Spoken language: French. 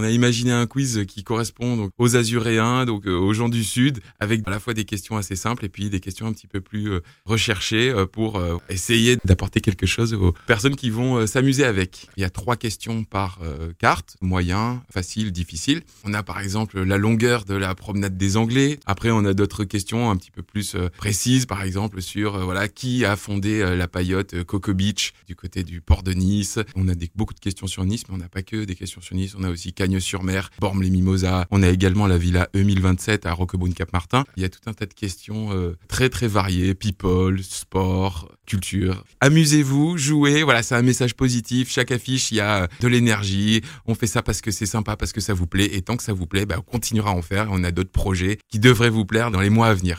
on a imaginé un quiz qui correspond aux Azuréens, donc aux gens du Sud, avec à la fois des questions assez simples et puis des questions un petit peu plus recherchées pour essayer d'apporter quelque chose aux personnes qui vont s'amuser avec. Il y a trois questions par carte, moyen, facile, difficile. On a par exemple la longueur de la promenade des Anglais. Après, on a d'autres questions un petit peu plus précises, par exemple sur voilà qui a fondé la paillote Coco Beach du côté du port de Nice. On a beaucoup de questions sur Nice, mais on n'a pas que des questions sur Nice. On a aussi Cagnes-sur-Mer, Bormes-les-Mimosas. On a également la villa E1027 à Roquebrune-Cap-Martin. Il y a tout un tas de questions euh, très très variées. People, sport, culture. Amusez-vous, jouez. Voilà, c'est un message positif. Chaque affiche, il y a de l'énergie. On fait ça parce que c'est sympa, parce que ça vous plaît. Et tant que ça vous plaît, bah, on continuera à en faire. On a d'autres projets qui devraient vous plaire dans les mois à venir.